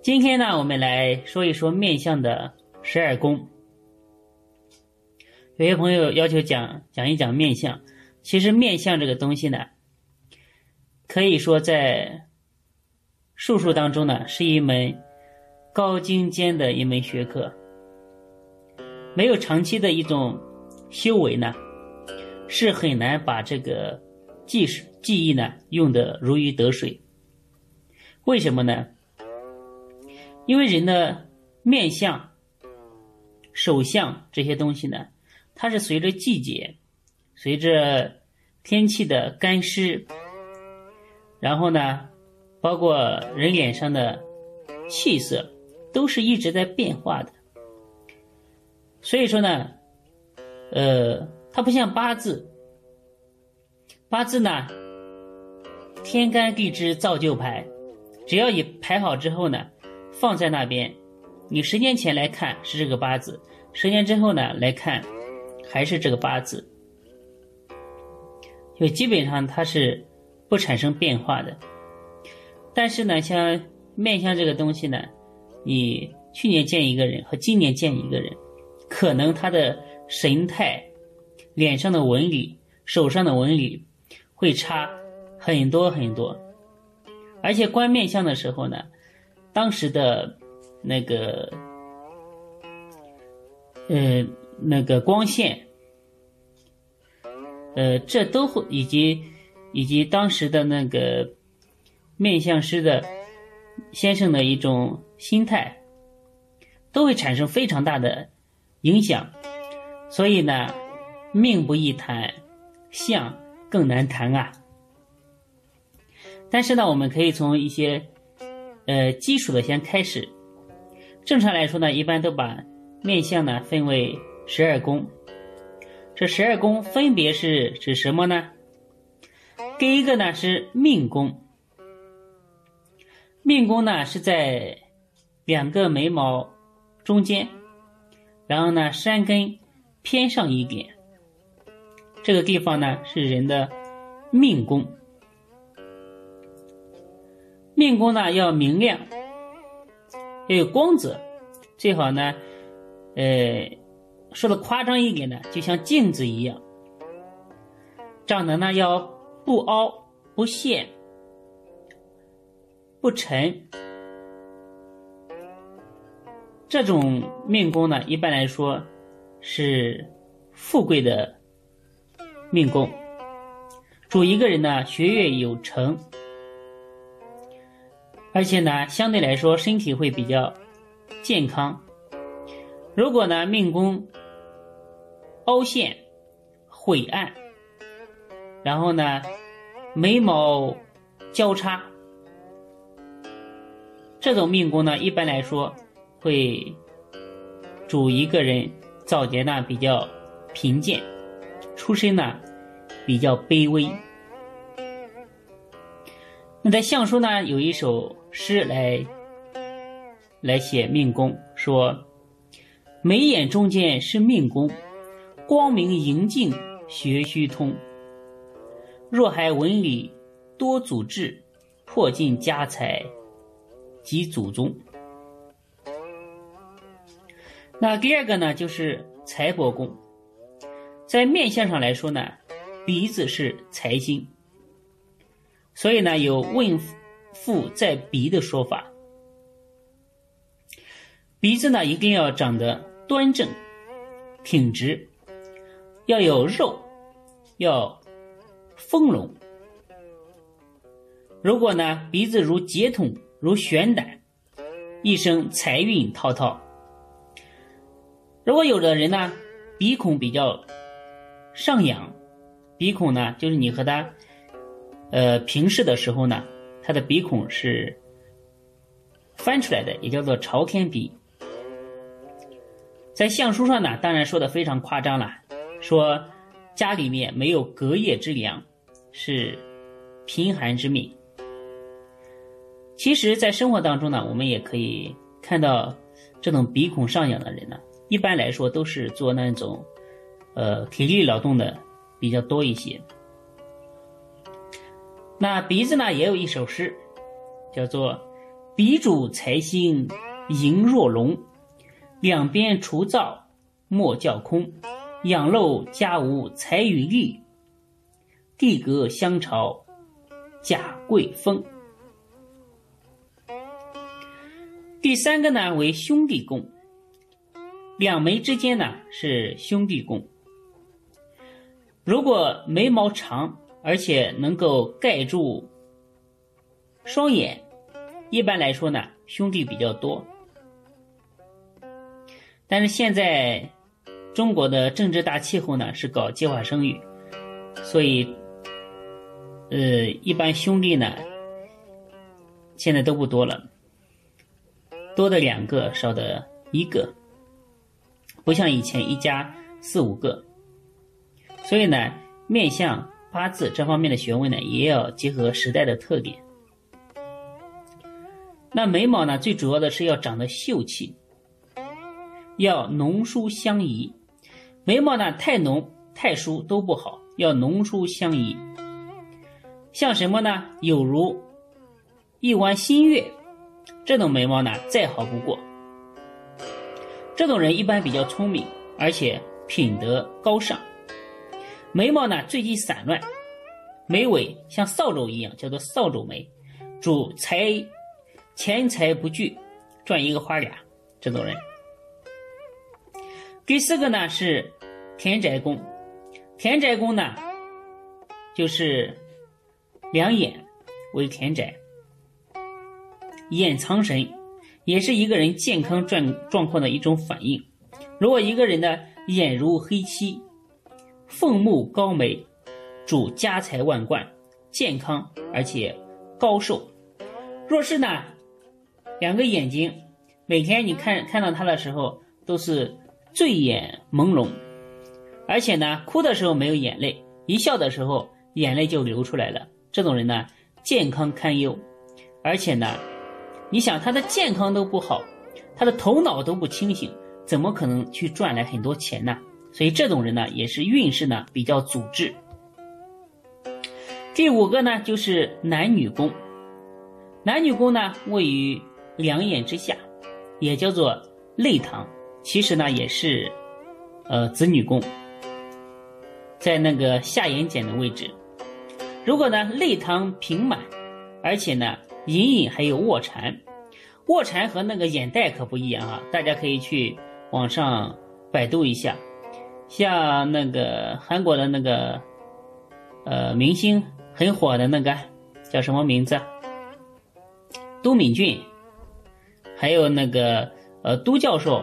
今天呢，我们来说一说面相的十二宫。有些朋友要求讲讲一讲面相，其实面相这个东西呢，可以说在术数当中呢，是一门高精尖的一门学科。没有长期的一种修为呢。是很难把这个技术技艺呢用的如鱼得水。为什么呢？因为人的面相、手相这些东西呢，它是随着季节、随着天气的干湿，然后呢，包括人脸上的气色，都是一直在变化的。所以说呢，呃。它不像八字，八字呢，天干地支造就排，只要你排好之后呢，放在那边，你十年前来看是这个八字，十年之后呢来看，还是这个八字，就基本上它是不产生变化的。但是呢，像面相这个东西呢，你去年见一个人和今年见一个人，可能他的神态。脸上的纹理、手上的纹理会差很多很多，而且观面相的时候呢，当时的那个呃那个光线，呃，这都会以及以及当时的那个面相师的先生的一种心态，都会产生非常大的影响，所以呢。命不易谈，相更难谈啊。但是呢，我们可以从一些呃基础的先开始。正常来说呢，一般都把面相呢分为十二宫。这十二宫分别是指什么呢？第一个呢是命宫，命宫呢是在两个眉毛中间，然后呢山根偏上一点。这个地方呢是人的命宫，命宫呢要明亮，要有光泽，最好呢，呃，说的夸张一点呢，就像镜子一样，长得呢要不凹不陷不沉，这种命宫呢一般来说是富贵的。命宫主一个人呢，学业有成，而且呢，相对来说身体会比较健康。如果呢，命宫凹陷、晦暗，然后呢，眉毛交叉，这种命宫呢，一般来说会主一个人早节呢比较贫贱。出身呢比较卑微。那在相书呢有一首诗来来写命宫，说眉眼中间是命宫，光明盈净学须通。若还纹理多祖志，破尽家财及祖宗。那第二个呢就是财帛宫。在面相上来说呢，鼻子是财星，所以呢有问富在鼻的说法。鼻子呢一定要长得端正、挺直，要有肉，要丰隆。如果呢鼻子如结筒、如悬胆，一生财运滔滔。如果有的人呢鼻孔比较。上仰，鼻孔呢，就是你和他，呃，平视的时候呢，他的鼻孔是翻出来的，也叫做朝天鼻。在相书上呢，当然说的非常夸张了，说家里面没有隔夜之粮，是贫寒之命。其实，在生活当中呢，我们也可以看到这种鼻孔上扬的人呢，一般来说都是做那种呃体力劳动的比较多一些。那鼻子呢，也有一首诗，叫做“鼻主财星盈若龙”。两边除灶莫叫空，养漏家无财与利，地隔相朝贾贵风。第三个呢为兄弟宫，两眉之间呢是兄弟宫。如果眉毛长，而且能够盖住双眼，一般来说呢兄弟比较多。但是现在中国的政治大气候呢是搞计划生育，所以呃一般兄弟呢现在都不多了，多的两个少的一个，不像以前一家四五个，所以呢面相八字这方面的学问呢也要结合时代的特点。那眉毛呢最主要的是要长得秀气。要浓疏相宜，眉毛呢太浓太疏都不好，要浓疏相宜。像什么呢？有如一弯新月，这种眉毛呢再好不过。这种人一般比较聪明，而且品德高尚。眉毛呢最近散乱，眉尾像扫帚一样，叫做扫帚眉，主财钱财不聚，赚一个花俩。这种人。第四个呢是田宅宫，田宅宫呢就是两眼为田宅，眼藏神，也是一个人健康状状况的一种反应。如果一个人的眼如黑漆，凤目高眉，主家财万贯，健康而且高寿。若是呢两个眼睛，每天你看看到他的时候都是。醉眼朦胧，而且呢，哭的时候没有眼泪，一笑的时候眼泪就流出来了。这种人呢，健康堪忧，而且呢，你想他的健康都不好，他的头脑都不清醒，怎么可能去赚来很多钱呢？所以这种人呢，也是运势呢比较阻滞。第五个呢，就是男女宫，男女宫呢位于两眼之下，也叫做泪堂。其实呢，也是，呃，子女宫，在那个下眼睑的位置。如果呢泪堂平满，而且呢隐隐还有卧蚕，卧蚕和那个眼袋可不一样啊！大家可以去网上百度一下，像那个韩国的那个，呃，明星很火的那个叫什么名字？都敏俊，还有那个呃都教授。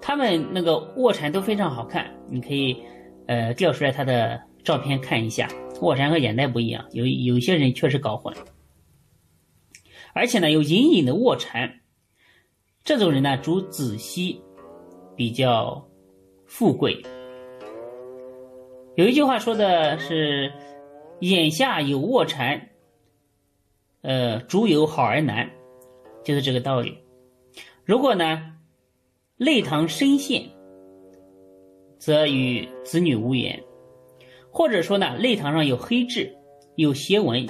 他们那个卧蚕都非常好看，你可以，呃，调出来他的照片看一下。卧蚕和眼袋不一样，有有些人确实搞混。而且呢，有隐隐的卧蚕，这种人呢主子息，比较富贵。有一句话说的是，眼下有卧蚕，呃，主有好儿难，就是这个道理。如果呢？泪堂深陷，则与子女无缘；或者说呢，泪堂上有黑痣、有斜纹，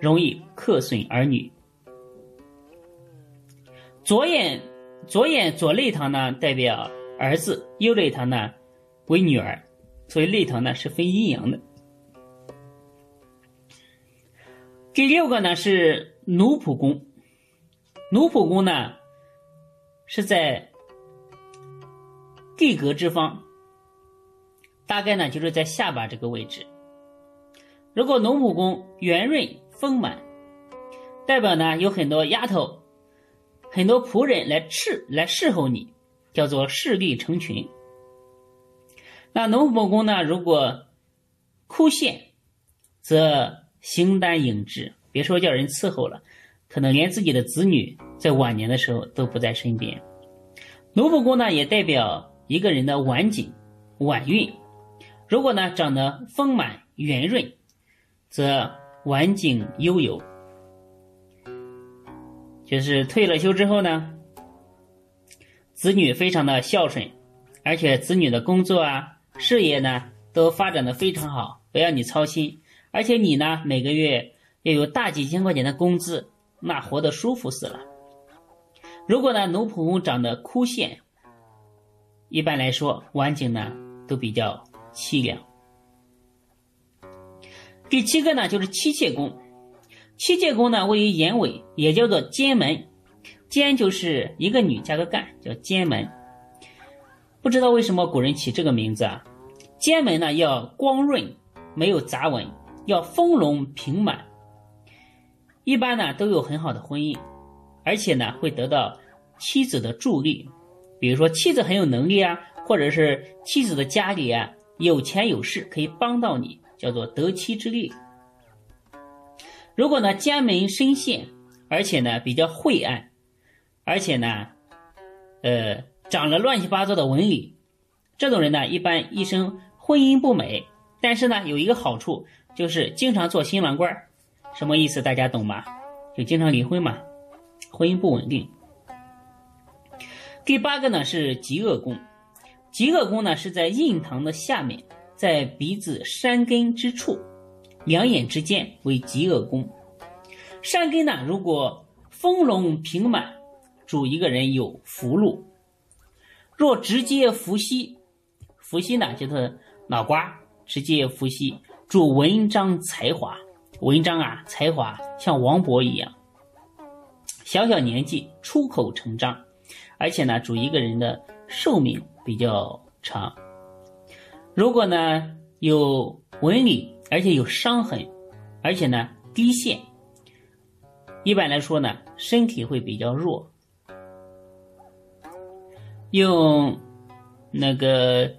容易克损儿女。左眼左眼左泪堂呢，代表儿子；右泪堂呢，为女儿。所以泪堂呢是分阴阳的。第六个呢是奴仆宫，奴仆宫呢是在。地格之方，大概呢就是在下巴这个位置。如果奴仆宫圆润丰满，代表呢有很多丫头、很多仆人来侍来侍候你，叫做势力成群。那奴仆宫呢，如果枯陷，则形单影只，别说叫人伺候了，可能连自己的子女在晚年的时候都不在身边。奴仆宫呢，也代表一个人的晚景、晚运。如果呢长得丰满圆润，则晚景悠游。就是退了休之后呢，子女非常的孝顺，而且子女的工作啊、事业呢都发展的非常好，不要你操心。而且你呢每个月要有大几千块钱的工资，那活得舒服死了。如果呢奴仆长得枯线，一般来说晚景呢都比较凄凉。第七个呢就是妻妾宫。妻妾宫呢，位于眼尾，也叫做奸门。奸就是一个女加个干，叫奸门。不知道为什么古人起这个名字啊？奸门呢要光润，没有杂纹，要丰隆平满。一般呢都有很好的婚姻，而且呢会得到妻子的助力。比如说妻子很有能力啊，或者是妻子的家里啊有钱有势，可以帮到你，叫做得妻之力。如果呢，奸门深陷，而且呢比较晦暗，而且呢，呃，长了乱七八糟的纹理，这种人呢，一般一生婚姻不美。但是呢，有一个好处，就是经常做新郎官什么意思？大家懂吗？就经常离婚嘛，婚姻不稳定。第八个呢是极恶宫，极恶宫呢是在印堂的下面，在鼻子山根之处。两眼之间为极恶宫，山根呢，如果丰隆平满，主一个人有福禄；若直接伏羲，伏羲呢就是脑瓜，直接伏羲主文章才华，文章啊才华像王勃一样，小小年纪出口成章，而且呢主一个人的寿命比较长。如果呢有纹理。而且有伤痕，而且呢低陷。一般来说呢，身体会比较弱。用那个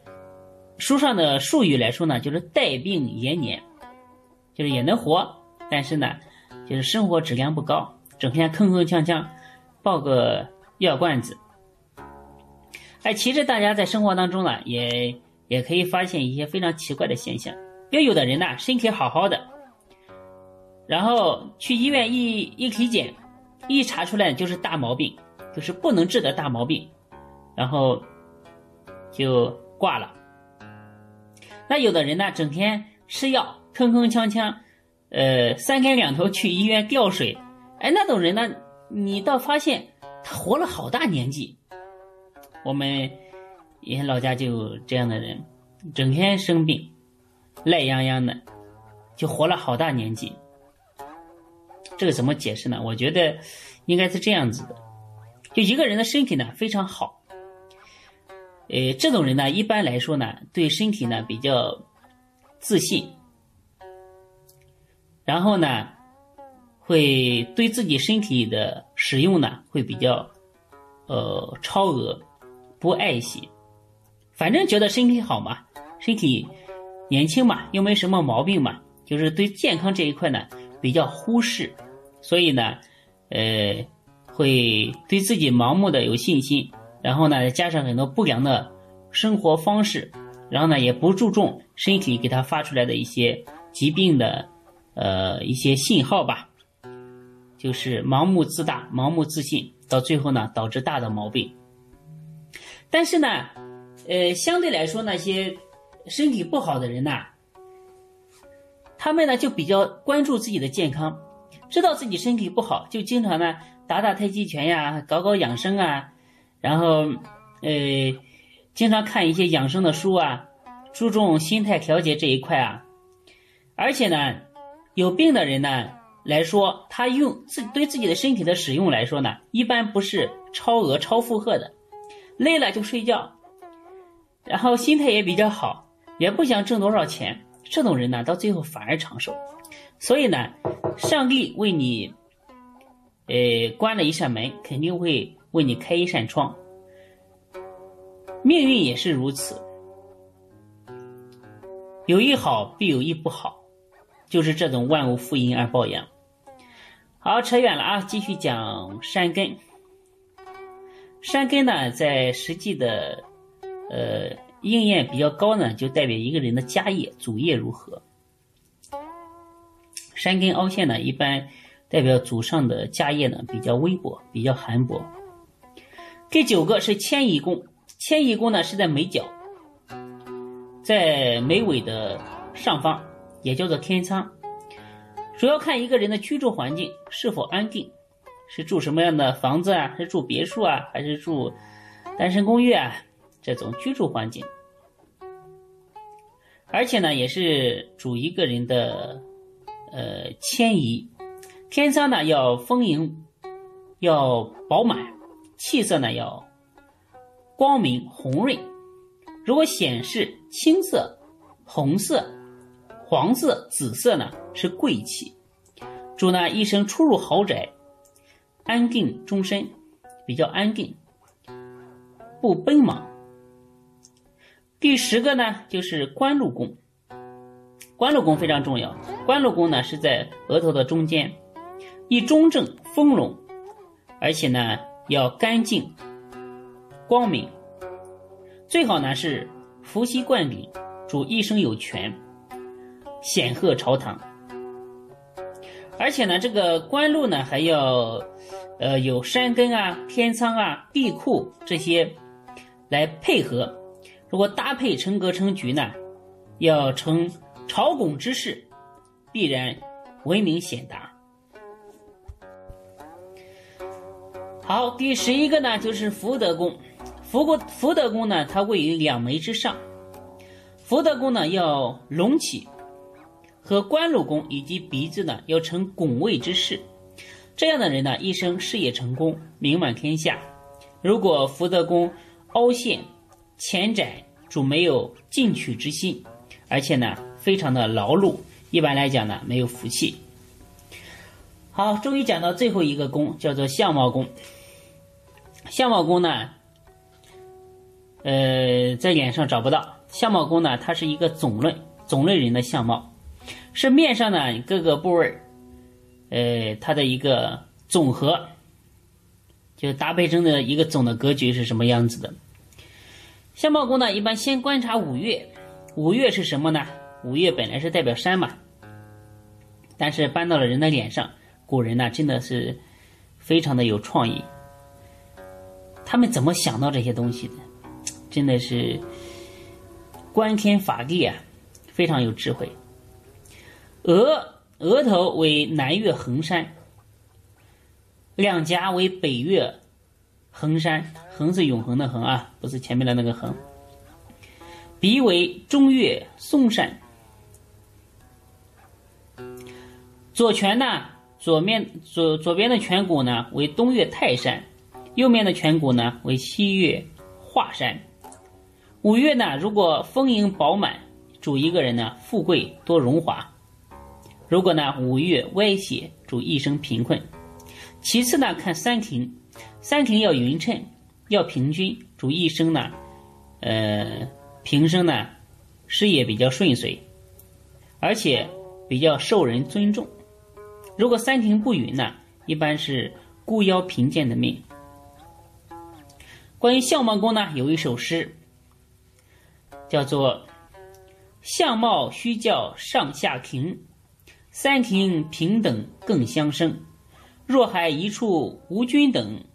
书上的术语来说呢，就是带病延年，就是也能活，但是呢，就是生活质量不高，整天铿铿锵锵，抱个药罐子。哎，其实大家在生活当中呢，也也可以发现一些非常奇怪的现象。也有的人呢，身体好好的，然后去医院一一体检，一查出来就是大毛病，就是不能治的大毛病，然后就挂了。那有的人呢，整天吃药，铿铿锵锵，呃，三天两头去医院吊水，哎，那种人呢，你倒发现他活了好大年纪。我们以前老家就有这样的人，整天生病。赖泱泱的，就活了好大年纪。这个怎么解释呢？我觉得应该是这样子的：就一个人的身体呢非常好，呃，这种人呢一般来说呢对身体呢比较自信，然后呢会对自己身体的使用呢会比较呃超额，不爱惜，反正觉得身体好嘛，身体。年轻嘛，又没什么毛病嘛，就是对健康这一块呢比较忽视，所以呢，呃，会对自己盲目的有信心，然后呢，加上很多不良的生活方式，然后呢，也不注重身体给他发出来的一些疾病的呃一些信号吧，就是盲目自大、盲目自信，到最后呢，导致大的毛病。但是呢，呃，相对来说那些。身体不好的人呐，他们呢就比较关注自己的健康，知道自己身体不好，就经常呢打打太极拳呀，搞搞养生啊，然后呃，经常看一些养生的书啊，注重心态调节这一块啊。而且呢，有病的人呢来说，他用自对自己的身体的使用来说呢，一般不是超额超负荷的，累了就睡觉，然后心态也比较好。也不想挣多少钱，这种人呢，到最后反而长寿。所以呢，上帝为你，呃，关了一扇门，肯定会为你开一扇窗。命运也是如此，有一好必有一不好，就是这种万物负阴而抱阳。好，扯远了啊，继续讲山根。山根呢，在实际的呃应验比较高呢，就代表一个人的家业祖业如何。山根凹陷呢，一般代表祖上的家业呢比较微薄，比较寒薄。第九个是迁移宫，迁移宫呢是在眉角，在眉尾的上方，也叫做天仓。主要看一个人的居住环境是否安定，是住什么样的房子啊？是住别墅啊，还是住单身公寓啊？这种居住环境，而且呢，也是主一个人的呃迁移。天仓呢要丰盈，要饱满，气色呢要光明红润。如果显示青色、红色。黄色、紫色呢是贵气，主呢一生出入豪宅，安定终身，比较安定，不奔忙。第十个呢就是官禄宫，官禄宫非常重要。官禄宫呢是在额头的中间，以中正、丰隆，而且呢要干净、光明，最好呢是伏羲冠礼，主一生有权。显赫朝堂，而且呢，这个官禄呢还要，呃，有山根啊、天仓啊、地库这些来配合。如果搭配成格成局呢，要成朝拱之势，必然闻名显达。好，第十一个呢就是福德宫，福国福德宫呢它位于两眉之上，福德宫呢要隆起。和官禄宫以及鼻子呢，要成拱位之势，这样的人呢，一生事业成功，名满天下。如果福德宫凹陷、浅窄，主没有进取之心，而且呢，非常的劳碌，一般来讲呢，没有福气。好，终于讲到最后一个宫，叫做相貌宫。相貌宫呢，呃，在脸上找不到。相貌宫呢，它是一个总论，总论人的相貌。是面上呢各个部位呃，它的一个总和，就搭配成的一个总的格局是什么样子的？相貌宫呢，一般先观察五岳，五岳是什么呢？五岳本来是代表山嘛，但是搬到了人的脸上，古人呢真的是非常的有创意，他们怎么想到这些东西的？真的是观天法地啊，非常有智慧。额额头为南岳衡山，两颊为北岳衡山，衡是永恒的衡啊，不是前面的那个衡。鼻为中岳嵩山，左拳呢，左面左左边的颧骨呢为东岳泰山，右面的颧骨呢为西岳华山。五岳呢，如果丰盈饱满，主一个人呢富贵多荣华。如果呢五岳歪斜，主一生贫困。其次呢看三庭，三庭要匀称，要平均，主一生呢，呃平生呢事业比较顺遂，而且比较受人尊重。如果三庭不匀呢，一般是孤夭贫贱的命。关于相貌宫呢，有一首诗，叫做“相貌须教上下平”。三庭平等更相生，若还一处无君等，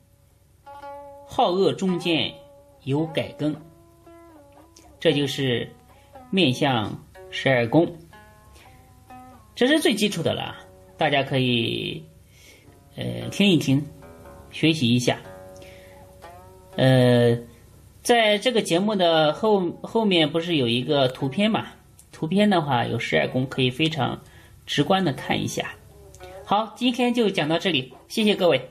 好恶中间有改更。这就是面相十二宫，这是最基础的了，大家可以呃听一听，学习一下。呃，在这个节目的后后面不是有一个图片嘛？图片的话有十二宫，可以非常。直观的看一下，好，今天就讲到这里，谢谢各位。